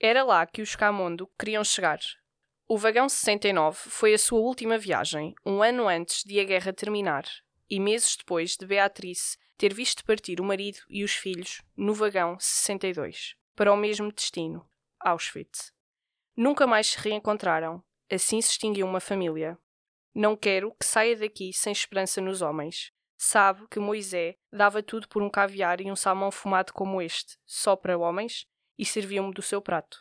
Era lá que os Camondo queriam chegar. O vagão 69 foi a sua última viagem, um ano antes de a guerra terminar, e meses depois de Beatrice ter visto partir o marido e os filhos no vagão 62, para o mesmo destino, Auschwitz. Nunca mais se reencontraram, assim se extinguiu uma família. Não quero que saia daqui sem esperança nos homens. Sabe que Moisés dava tudo por um caviar e um salmão fumado como este, só para homens, e serviu-me do seu prato.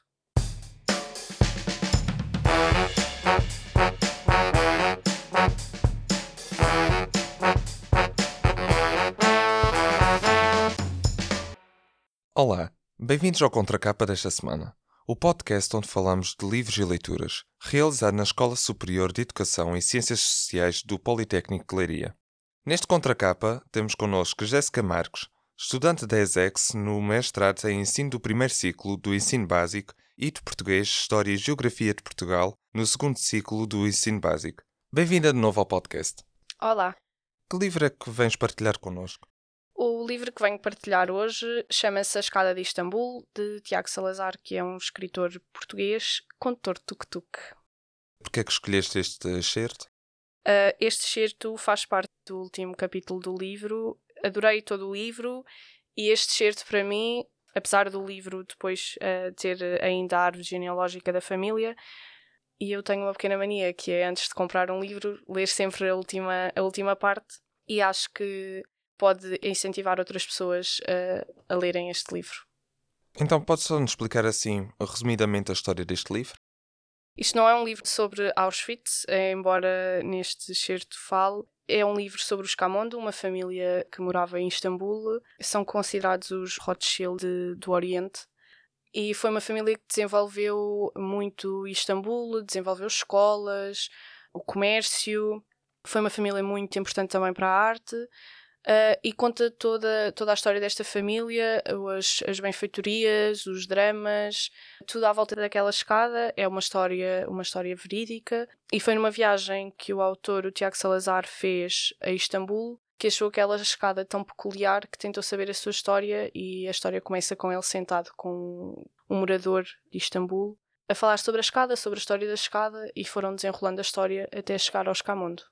Olá, bem-vindos ao Contracapa desta semana, o podcast onde falamos de livros e leituras, realizado na Escola Superior de Educação e Ciências Sociais do Politécnico de Leiria. Neste Contracapa temos connosco Jéssica Marques, estudante da ESEX no mestrado em Ensino do primeiro ciclo do Ensino Básico e de Português, História e Geografia de Portugal no segundo ciclo do Ensino Básico. Bem-vinda de novo ao podcast. Olá! Que livro é que vens partilhar connosco? O livro que venho partilhar hoje chama-se A Escada de Istambul, de Tiago Salazar, que é um escritor português, condutor tuk-tuk. Porquê é que escolheste este excerto? Uh, este excerto faz parte do último capítulo do livro adorei todo o livro e este certo para mim, apesar do livro depois uh, ter ainda a árvore genealógica da família, e eu tenho uma pequena mania que é antes de comprar um livro ler sempre a última, a última parte e acho que pode incentivar outras pessoas uh, a lerem este livro. Então, pode só nos explicar assim, resumidamente, a história deste livro? Isto não é um livro sobre Auschwitz, embora neste certo fale, é um livro sobre os Camondo, uma família que morava em Istambul. São considerados os Rothschild do Oriente. E foi uma família que desenvolveu muito Istambul, desenvolveu escolas, o comércio. Foi uma família muito importante também para a arte. Uh, e conta toda, toda a história desta família, as, as benfeitorias, os dramas, tudo à volta daquela escada. É uma história, uma história verídica. E foi numa viagem que o autor, o Tiago Salazar, fez a Istambul, que achou aquela escada tão peculiar que tentou saber a sua história. E a história começa com ele sentado com um morador de Istambul a falar sobre a escada, sobre a história da escada, e foram desenrolando a história até chegar aos Camondo.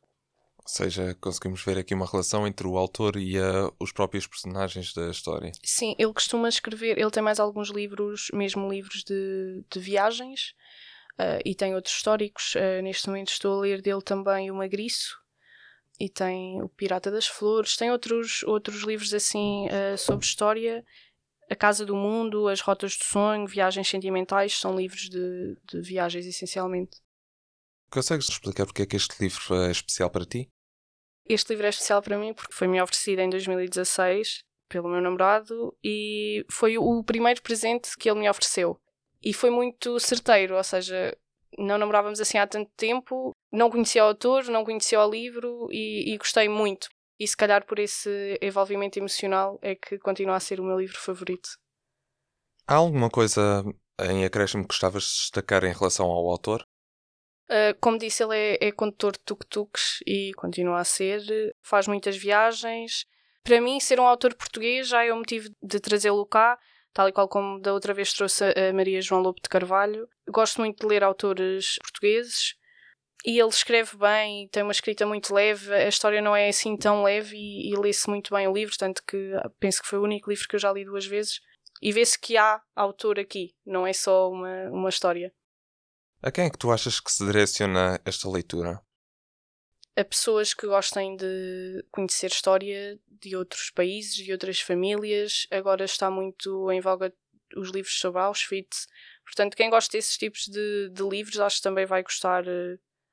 Ou seja, conseguimos ver aqui uma relação entre o autor e uh, os próprios personagens da história. Sim, ele costuma escrever, ele tem mais alguns livros, mesmo livros de, de viagens, uh, e tem outros históricos. Uh, neste momento estou a ler dele também o Magriço, e tem o Pirata das Flores, tem outros, outros livros assim sobre história. A Casa do Mundo, As Rotas do Sonho, Viagens Sentimentais, são livros de, de viagens essencialmente. Consegues explicar porque é que este livro é especial para ti? Este livro é especial para mim porque foi-me oferecido em 2016 pelo meu namorado e foi o primeiro presente que ele me ofereceu. E foi muito certeiro, ou seja, não namorávamos assim há tanto tempo, não conhecia o autor, não conhecia o livro e, e gostei muito. E se calhar por esse envolvimento emocional é que continua a ser o meu livro favorito. Há alguma coisa em acréscimo que gostavas de destacar em relação ao autor? Uh, como disse, ele é, é condutor de tuk-tuks e continua a ser. Faz muitas viagens. Para mim, ser um autor português já é o motivo de trazê-lo cá, tal e qual como da outra vez trouxe a Maria João Lobo de Carvalho. Gosto muito de ler autores portugueses e ele escreve bem, tem uma escrita muito leve. A história não é assim tão leve e, e lê-se muito bem o livro, tanto que penso que foi o único livro que eu já li duas vezes. E vê-se que há autor aqui, não é só uma, uma história. A quem é que tu achas que se direciona esta leitura? A pessoas que gostem de conhecer história de outros países, de outras famílias. Agora está muito em voga os livros sobre Auschwitz. Portanto, quem gosta desses tipos de, de livros, acho que também vai gostar.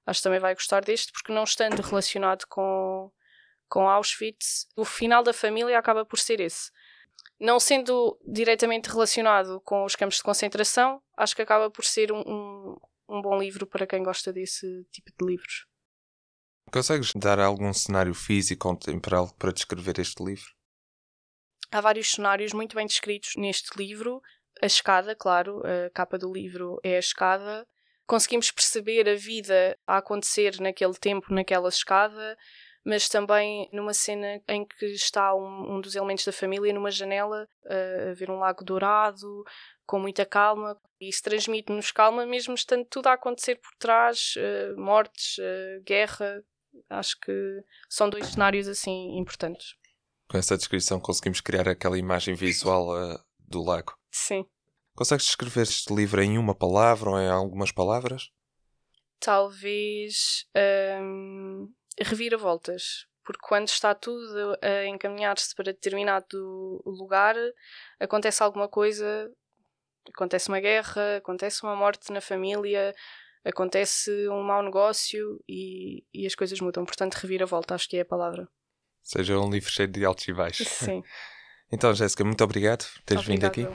Acho que também vai gostar deste, porque não estando relacionado com, com Auschwitz, o final da família acaba por ser esse. Não sendo diretamente relacionado com os campos de concentração, acho que acaba por ser um, um um bom livro para quem gosta desse tipo de livros. Consegues dar algum cenário físico ou temporal para descrever este livro? Há vários cenários muito bem descritos neste livro. A escada, claro, a capa do livro é a escada. Conseguimos perceber a vida a acontecer naquele tempo, naquela escada, mas também numa cena em que está um, um dos elementos da família numa janela a ver um lago dourado, com muita calma. E isso transmite-nos calma, mesmo estando tudo a acontecer por trás uh, mortes, uh, guerra. Acho que são dois cenários assim importantes. Com essa descrição, conseguimos criar aquela imagem visual uh, do lago. Sim. Consegues descrever este livro em uma palavra ou em algumas palavras? Talvez um, reviravoltas porque quando está tudo a encaminhar-se para determinado lugar, acontece alguma coisa, acontece uma guerra, acontece uma morte na família, acontece um mau negócio e, e as coisas mudam. Portanto, reviravolta, acho que é a palavra. Seja um livro cheio de altos e baixos. Sim. então, Jéssica, muito obrigado por teres vindo aqui.